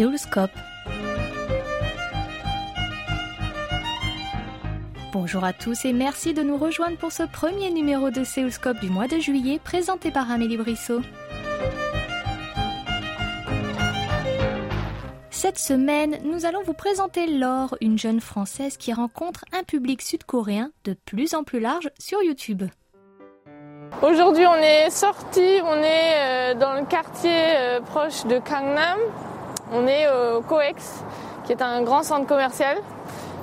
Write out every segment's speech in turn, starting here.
Séoulscope. Bonjour à tous et merci de nous rejoindre pour ce premier numéro de Séoulscope du mois de juillet présenté par Amélie Brissot. Cette semaine, nous allons vous présenter Laure, une jeune Française qui rencontre un public sud-coréen de plus en plus large sur YouTube. Aujourd'hui, on est sorti, on est euh, dans le quartier euh, proche de Gangnam. On est au COEX, qui est un grand centre commercial.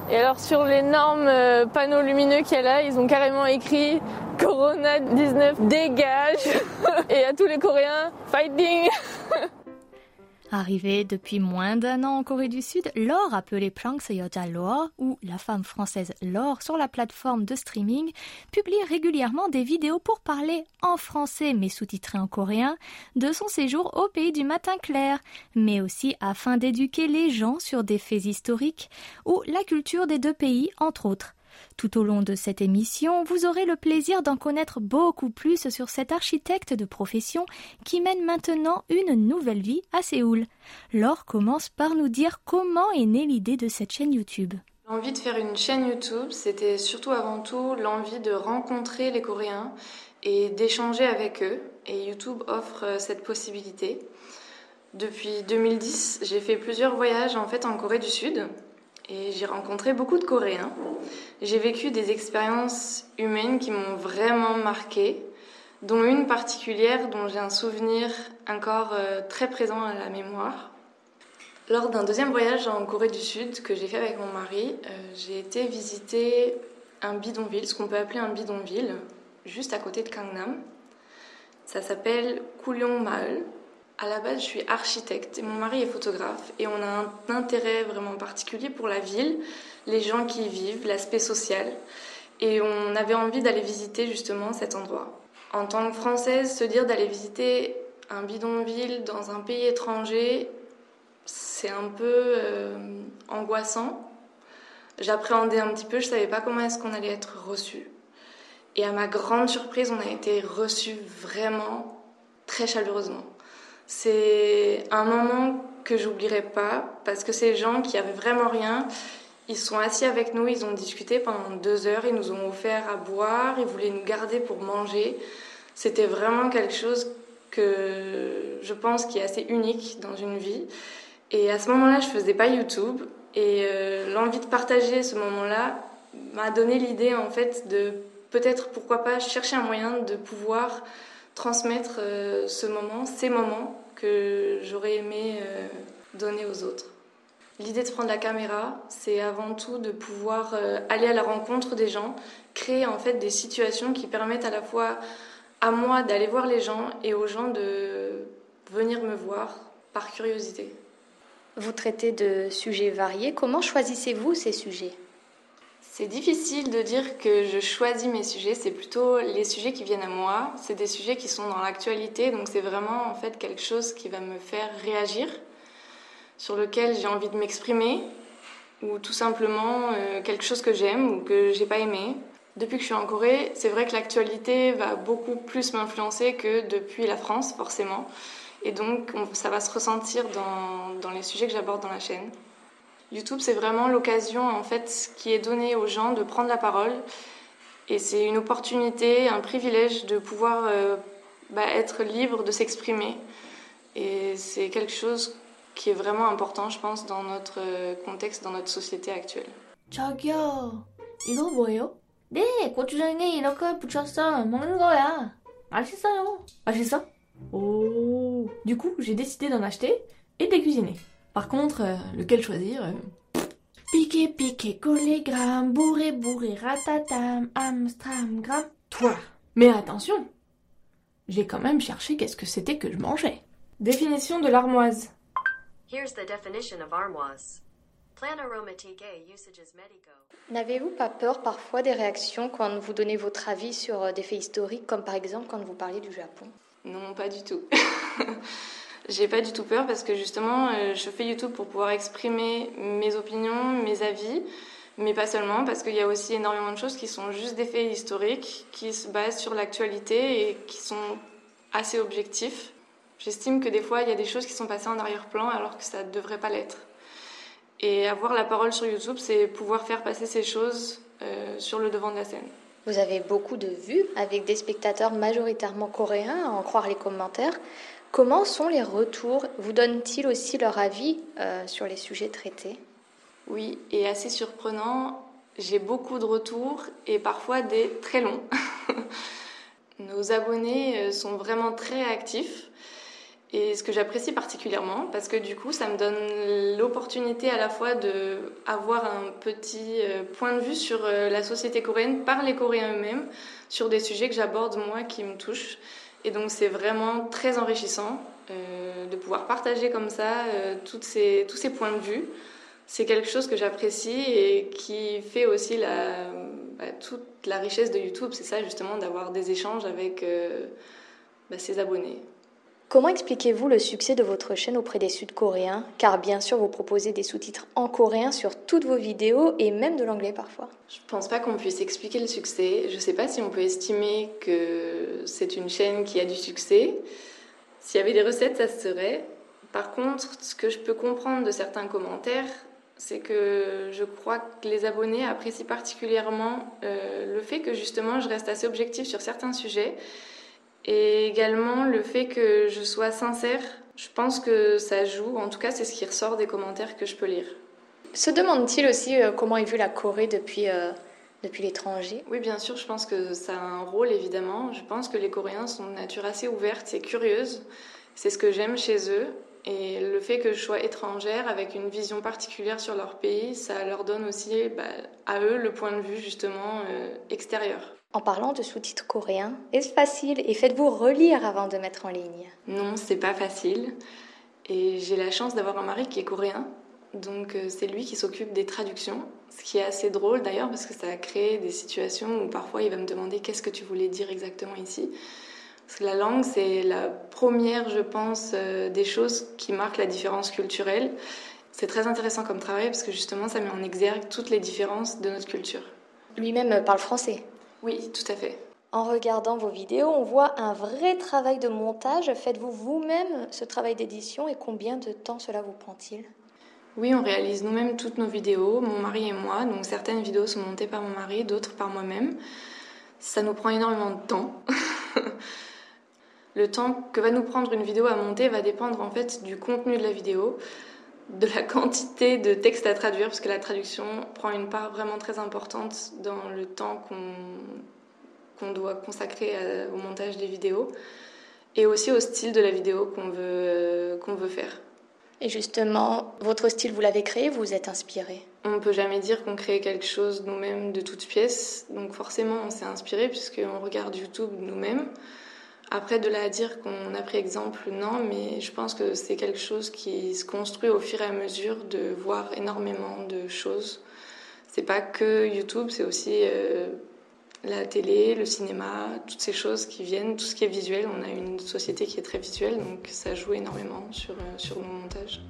Et alors, sur l'énorme euh, panneau lumineux qu'il y a là, ils ont carrément écrit Corona 19 dégage et à tous les Coréens fighting Arrivée depuis moins d'un an en Corée du Sud, Laure, appelée Yoja Laure ou la femme française Laure sur la plateforme de streaming, publie régulièrement des vidéos pour parler en français mais sous-titrées en coréen de son séjour au pays du matin clair, mais aussi afin d'éduquer les gens sur des faits historiques ou la culture des deux pays entre autres. Tout au long de cette émission, vous aurez le plaisir d'en connaître beaucoup plus sur cet architecte de profession qui mène maintenant une nouvelle vie à Séoul. Laure commence par nous dire comment est née l'idée de cette chaîne YouTube. L'envie de faire une chaîne YouTube, c'était surtout avant tout l'envie de rencontrer les Coréens et d'échanger avec eux. Et YouTube offre euh, cette possibilité. Depuis 2010, j'ai fait plusieurs voyages en fait en Corée du Sud et j'ai rencontré beaucoup de Coréens. J'ai vécu des expériences humaines qui m'ont vraiment marqué, dont une particulière dont j'ai un souvenir encore euh, très présent à la mémoire. Lors d'un deuxième voyage en Corée du Sud que j'ai fait avec mon mari, euh, j'ai été visiter un bidonville, ce qu'on peut appeler un bidonville, juste à côté de Gangnam. Ça s'appelle Kulyong-maul à la base, je suis architecte et mon mari est photographe et on a un intérêt vraiment particulier pour la ville, les gens qui y vivent, l'aspect social. Et on avait envie d'aller visiter justement cet endroit. En tant que Française, se dire d'aller visiter un bidonville dans un pays étranger, c'est un peu euh, angoissant. J'appréhendais un petit peu, je savais pas comment est-ce qu'on allait être reçu. Et à ma grande surprise, on a été reçus vraiment très chaleureusement. C'est un moment que j'oublierai pas parce que ces gens qui avaient vraiment rien, ils sont assis avec nous, ils ont discuté pendant deux heures, ils nous ont offert à boire, ils voulaient nous garder pour manger. C'était vraiment quelque chose que je pense qui est assez unique dans une vie. Et à ce moment-là, je faisais pas YouTube et euh, l'envie de partager ce moment-là m'a donné l'idée en fait de peut-être pourquoi pas chercher un moyen de pouvoir transmettre euh, ce moment, ces moments que j'aurais aimé euh, donner aux autres. L'idée de prendre la caméra, c'est avant tout de pouvoir euh, aller à la rencontre des gens, créer en fait des situations qui permettent à la fois à moi d'aller voir les gens et aux gens de venir me voir par curiosité. Vous traitez de sujets variés. Comment choisissez-vous ces sujets? C'est difficile de dire que je choisis mes sujets, c'est plutôt les sujets qui viennent à moi. C'est des sujets qui sont dans l'actualité, donc c'est vraiment en fait quelque chose qui va me faire réagir, sur lequel j'ai envie de m'exprimer, ou tout simplement euh, quelque chose que j'aime ou que j'ai pas aimé. Depuis que je suis en Corée, c'est vrai que l'actualité va beaucoup plus m'influencer que depuis la France, forcément. Et donc, ça va se ressentir dans, dans les sujets que j'aborde dans la chaîne. YouTube, c'est vraiment l'occasion en fait qui est donnée aux gens de prendre la parole. Et c'est une opportunité, un privilège de pouvoir euh, bah, être libre de s'exprimer. Et c'est quelque chose qui est vraiment important, je pense, dans notre euh, contexte, dans notre société actuelle. 저기요, 이거 뭐예요? 네, 고추장에 이렇게 붙였어. 먹는 거야. 맛있어요. 맛있어? Oh. Du coup, j'ai décidé d'en acheter et de les cuisiner. Par contre, euh, lequel choisir euh, Piqué, piqué, collé, gramme, bourré, bourré, ratatam, amstram, gramme. Toi Mais attention J'ai quand même cherché qu'est-ce que c'était que je mangeais. Définition de l'armoise. Here's the definition of armoise. N'avez-vous pas peur parfois des réactions quand vous donnez votre avis sur euh, des faits historiques, comme par exemple quand vous parlez du Japon? Non, pas du tout. J'ai pas du tout peur parce que justement, euh, je fais YouTube pour pouvoir exprimer mes opinions, mes avis, mais pas seulement, parce qu'il y a aussi énormément de choses qui sont juste des faits historiques, qui se basent sur l'actualité et qui sont assez objectifs. J'estime que des fois, il y a des choses qui sont passées en arrière-plan alors que ça ne devrait pas l'être. Et avoir la parole sur YouTube, c'est pouvoir faire passer ces choses euh, sur le devant de la scène. Vous avez beaucoup de vues avec des spectateurs majoritairement coréens, à en croire les commentaires. Comment sont les retours? Vous donnent-ils aussi leur avis euh, sur les sujets traités? Oui, et assez surprenant, j'ai beaucoup de retours et parfois des très longs. Nos abonnés euh, sont vraiment très actifs et ce que j'apprécie particulièrement parce que du coup ça me donne l'opportunité à la fois de avoir un petit euh, point de vue sur la société coréenne par les Coréens eux-mêmes sur des sujets que j'aborde moi qui me touchent et donc c'est vraiment très enrichissant de pouvoir partager comme ça ces, tous ces points de vue c'est quelque chose que j'apprécie et qui fait aussi bah, toute la richesse de YouTube. C'est ça justement d'avoir des échanges avec euh, bah, ses abonnés. Comment expliquez-vous le succès de votre chaîne auprès des Sud-Coréens? Car bien sûr, vous proposez des sous-titres en coréen sur toutes vos vidéos et même de l'anglais parfois. Je ne pense pas qu'on puisse expliquer le succès. Je ne sais pas si on peut estimer que c'est une chaîne qui a du succès. S'il y avait des recettes, ça se serait. Par contre, ce que je peux comprendre de certains commentaires, c'est que je crois que les abonnés apprécient particulièrement euh, le fait que justement je reste assez objective sur certains sujets et également le fait que je sois sincère. Je pense que ça joue, en tout cas c'est ce qui ressort des commentaires que je peux lire. Se demande-t-il aussi euh, comment est vue la Corée depuis, euh, depuis l'étranger? Oui, bien sûr, je pense que ça a un rôle évidemment. Je pense que les Coréens sont de nature assez ouverte et curieuse. C'est ce que j'aime chez eux. Et le fait que je sois étrangère avec une vision particulière sur leur pays, ça leur donne aussi bah, à eux le point de vue justement euh, extérieur. En parlant de sous-titres coréens, est-ce facile et faites-vous relire avant de mettre en ligne? Non, c'est pas facile. Et j'ai la chance d'avoir un mari qui est coréen, donc euh, c'est lui qui s'occupe des traductions, ce qui est assez drôle d'ailleurs parce que ça a créé des situations où parfois il va me demander qu'est-ce que tu voulais dire exactement ici? Parce que la langue, c'est la première, je pense, euh, des choses qui marquent la différence culturelle. C'est très intéressant comme travail parce que justement, ça met en exergue toutes les différences de notre culture. Lui-même parle français Oui, tout à fait. En regardant vos vidéos, on voit un vrai travail de montage. Faites-vous vous-même ce travail d'édition et combien de temps cela vous prend-il? Oui, on réalise nous-mêmes toutes nos vidéos, mon mari et moi. Donc certaines vidéos sont montées par mon mari, d'autres par moi-même. Ça nous prend énormément de temps. Le temps que va nous prendre une vidéo à monter va dépendre en fait du contenu de la vidéo, de la quantité de texte à traduire, parce que la traduction prend une part vraiment très importante dans le temps qu'on doit consacrer au montage des vidéos, et aussi au style de la vidéo qu'on veut, euh, qu'on veut faire. Et justement, votre style, vous l'avez créé, vous vous êtes inspiré? On ne peut jamais dire qu'on crée quelque chose nous-mêmes de toutes pièces, donc forcément on s'est inspiré puisqu'on regarde YouTube nous-mêmes. Après, de là à dire qu'on a pris exemple, non, mais je pense que c'est quelque chose qui se construit au fur et à mesure de voir énormément de choses. C'est pas que YouTube, c'est aussi euh, la télé, le cinéma, toutes ces choses qui viennent, tout ce qui est visuel. On a une société qui est très visuelle, donc ça joue énormément sur, euh, sur nos montages.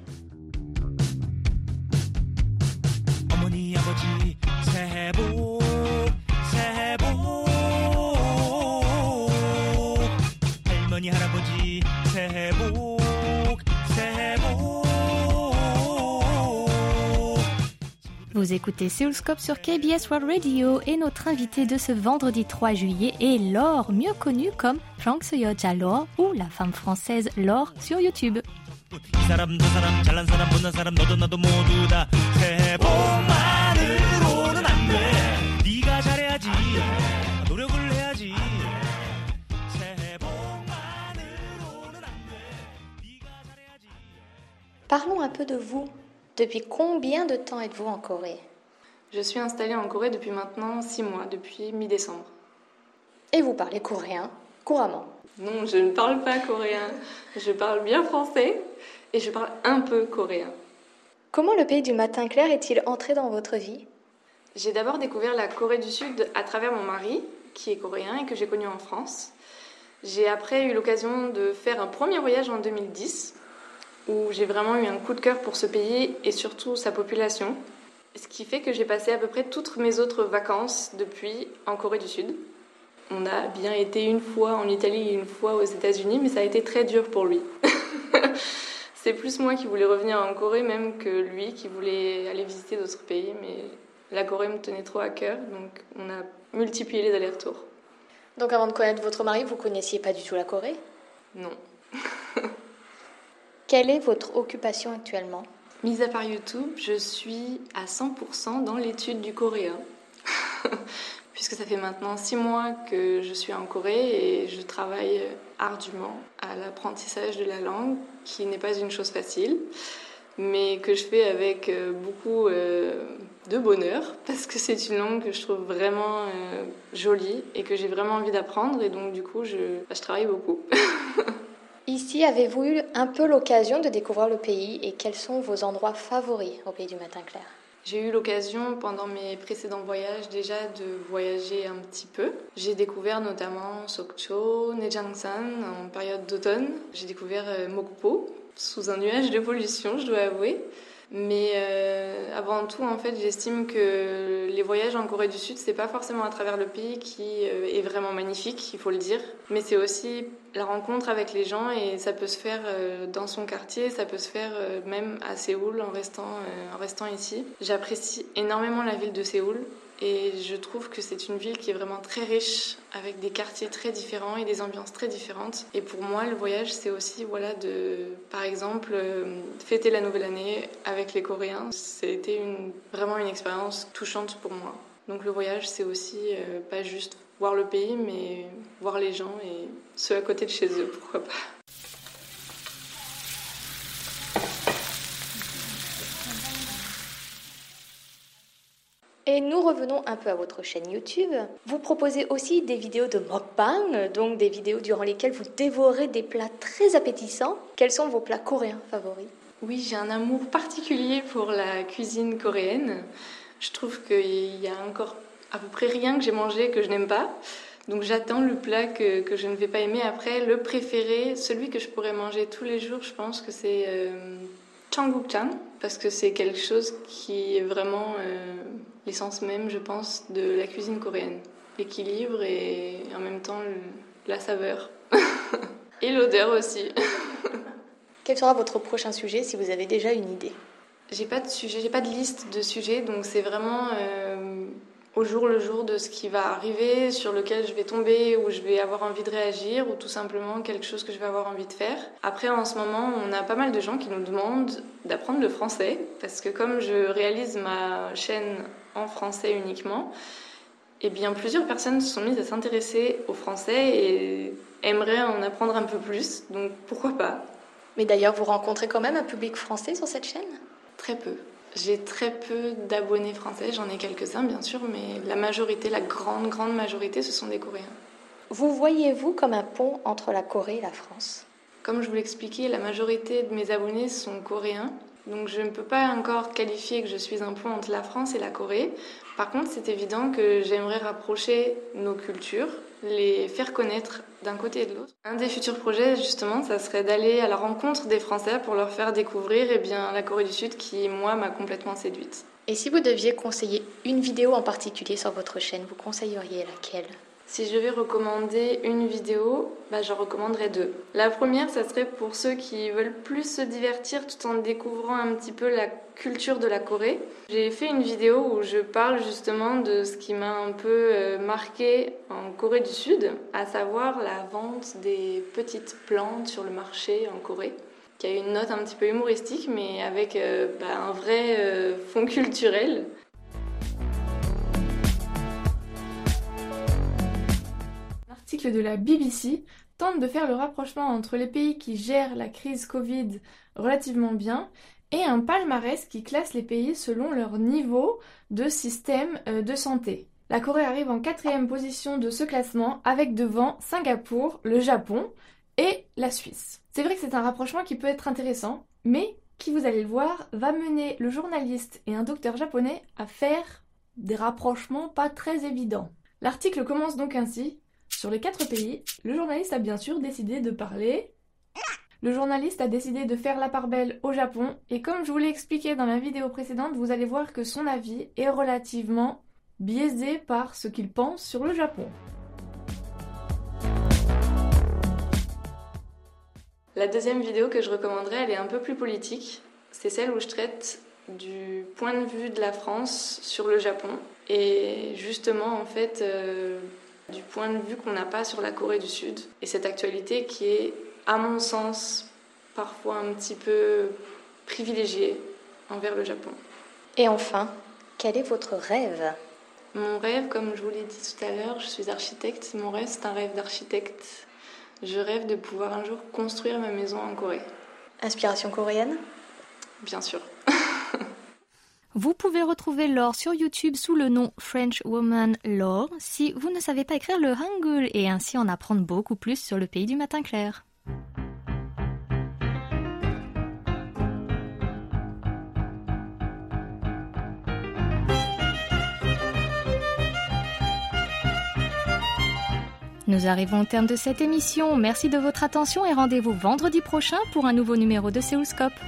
Vous écoutez Seoulscope sur KBS World Radio et notre invité de ce vendredi 3 juillet est Laure, mieux connue comme Frank Soyoja Laure ou la femme française Laure sur YouTube. Parlons un peu de vous. Depuis combien de temps êtes-vous en Corée? Je suis installée en Corée depuis maintenant six mois, depuis mi-décembre. Et vous parlez coréen couramment? Non, je ne parle pas coréen. Je parle bien français et je parle un peu coréen. Comment le pays du matin clair est-il entré dans votre vie? J'ai d'abord découvert la Corée du Sud à travers mon mari, qui est coréen et que j'ai connu en France. J'ai après eu l'occasion de faire un premier voyage en 2010 où j'ai vraiment eu un coup de cœur pour ce pays et surtout sa population. Ce qui fait que j'ai passé à peu près toutes mes autres vacances depuis en Corée du Sud. On a bien été une fois en Italie et une fois aux États-Unis, mais ça a été très dur pour lui. C'est plus moi qui voulais revenir en Corée même que lui qui voulait aller visiter d'autres pays, mais la Corée me tenait trop à cœur, donc on a multiplié les allers-retours. Donc avant de connaître votre mari, vous connaissiez pas du tout la Corée? Non. Quelle est votre occupation actuellement? Mis à part YouTube, je suis à 100% dans l'étude du coréen. Puisque ça fait maintenant six mois que je suis en Corée et je travaille ardument à l'apprentissage de la langue, qui n'est pas une chose facile, mais que je fais avec euh, beaucoup euh, de bonheur, parce que c'est une langue que je trouve vraiment euh, jolie et que j'ai vraiment envie d'apprendre, et donc du coup, je, bah, je travaille beaucoup. Ici, avez-vous eu un peu l'occasion de découvrir le pays et quels sont vos endroits favoris au pays du matin clair? J'ai eu l'occasion pendant mes précédents voyages déjà de voyager un petit peu. J'ai découvert notamment Sokcho, Nejangsan en période d'automne. J'ai découvert Mokpo sous un nuage de pollution, je dois avouer. Mais euh, avant tout, en fait, j'estime que les voyages en Corée du Sud, c'est pas forcément à travers le pays qui euh, est vraiment magnifique, il faut le dire, mais c'est aussi la rencontre avec les gens et ça peut se faire euh, dans son quartier, ça peut se faire même à Séoul en restant, en restant ici. J'apprécie énormément la ville de Séoul. Et je trouve que c'est une ville qui est vraiment très riche, avec des quartiers très différents et des ambiances très différentes. Et pour moi, le voyage, c'est aussi, voilà, de, par exemple, euh, fêter la nouvelle année avec les Coréens. C'était vraiment une expérience touchante pour moi. Donc le voyage, c'est aussi euh, pas juste voir le pays, mais voir les gens et ceux à côté de chez eux, pourquoi pas. Et nous revenons un peu à votre chaîne YouTube. Vous proposez aussi des vidéos de mukbang, donc des vidéos durant lesquelles vous dévorez des plats très appétissants. Quels sont vos plats coréens favoris? Oui, j'ai un amour particulier pour la cuisine coréenne. Je trouve qu'il y a encore à peu près rien que j'ai mangé que je n'aime pas. Donc j'attends le plat que, je ne vais pas aimer. Après, le préféré, celui que je pourrais manger tous les jours, je pense que c'est euh, parce que c'est quelque chose qui est vraiment... Euh, l'essence même, je pense, de la cuisine coréenne. L'équilibre et en même temps la saveur. et l'odeur aussi. Quel sera votre prochain sujet si vous avez déjà une idée? J'ai pas de sujet, j'ai pas de liste de sujets, donc c'est vraiment euh, au jour le jour de ce qui va arriver, sur lequel je vais tomber, ou je vais avoir envie de réagir, ou tout simplement quelque chose que je vais avoir envie de faire. Après, en ce moment, on a pas mal de gens qui nous demandent d'apprendre le français, parce que comme je réalise ma chaîne en français uniquement, eh bien plusieurs personnes se sont mises à s'intéresser au français et aimeraient en apprendre un peu plus, donc pourquoi pas Mais d'ailleurs, vous rencontrez quand même un public français sur cette chaîne? Très peu. J'ai très peu d'abonnés français, j'en ai quelques-uns bien sûr, mais la majorité, la grande, grande majorité, ce sont des Coréens. Vous voyez-vous comme un pont entre la Corée et la France? Comme je vous l'expliquais, la majorité de mes abonnés sont coréens. Donc je ne peux pas encore qualifier que je suis un pont entre la France et la Corée. Par contre, c'est évident que j'aimerais rapprocher nos cultures, les faire connaître d'un côté et de l'autre. Un des futurs projets, justement, ça serait d'aller à la rencontre des Français pour leur faire découvrir eh la Corée du Sud qui, moi, m'a complètement séduite. Et si vous deviez conseiller une vidéo en particulier sur votre chaîne, vous conseilleriez laquelle? Si je vais recommander une vidéo, bah, j'en recommanderais deux. La première, ça serait pour ceux qui veulent plus se divertir tout en découvrant un petit peu la culture de la Corée. J'ai fait une vidéo où je parle justement de ce qui m'a un peu euh, marqué en Corée du Sud, à savoir la vente des petites plantes sur le marché en Corée qui a une note un petit peu humoristique, mais avec euh, bah, un vrai euh, fond culturel. L'article de la BBC tente de faire le rapprochement entre les pays qui gèrent la crise Covid relativement bien et un palmarès qui classe les pays selon leur niveau de système euh, de santé. La Corée arrive en quatrième position de ce classement avec devant Singapour, le Japon et la Suisse. C'est vrai que c'est un rapprochement qui peut être intéressant, mais qui, vous allez le voir, va mener le journaliste et un docteur japonais à faire des rapprochements pas très évidents. L'article commence donc ainsi. Sur les quatre pays, le journaliste a bien sûr décidé de parler... Le journaliste a décidé de faire la part belle au Japon, et comme je vous l'ai expliqué dans la vidéo précédente, vous allez voir que son avis est relativement biaisé par ce qu'il pense sur le Japon. La deuxième vidéo que je recommanderais, elle est un peu plus politique. C'est celle où je traite du point de vue de la France sur le Japon. Et justement, en fait, euh, du point de vue qu'on n'a pas sur la Corée du Sud. Et cette actualité qui est, à mon sens, parfois un petit peu privilégiée envers le Japon. Et enfin, quel est votre rêve? Mon rêve, comme je vous l'ai dit tout à l'heure, je suis architecte. Mon rêve, c'est un rêve d'architecte. Je rêve de pouvoir un jour construire ma maison en Corée. Inspiration coréenne? Bien sûr. Vous pouvez retrouver Laure sur YouTube sous le nom French Woman Laure si vous ne savez pas écrire le Hangul et ainsi en apprendre beaucoup plus sur le pays du matin clair. Nous arrivons au terme de cette émission. Merci de votre attention et rendez-vous vendredi prochain pour un nouveau numéro de Séoulscope.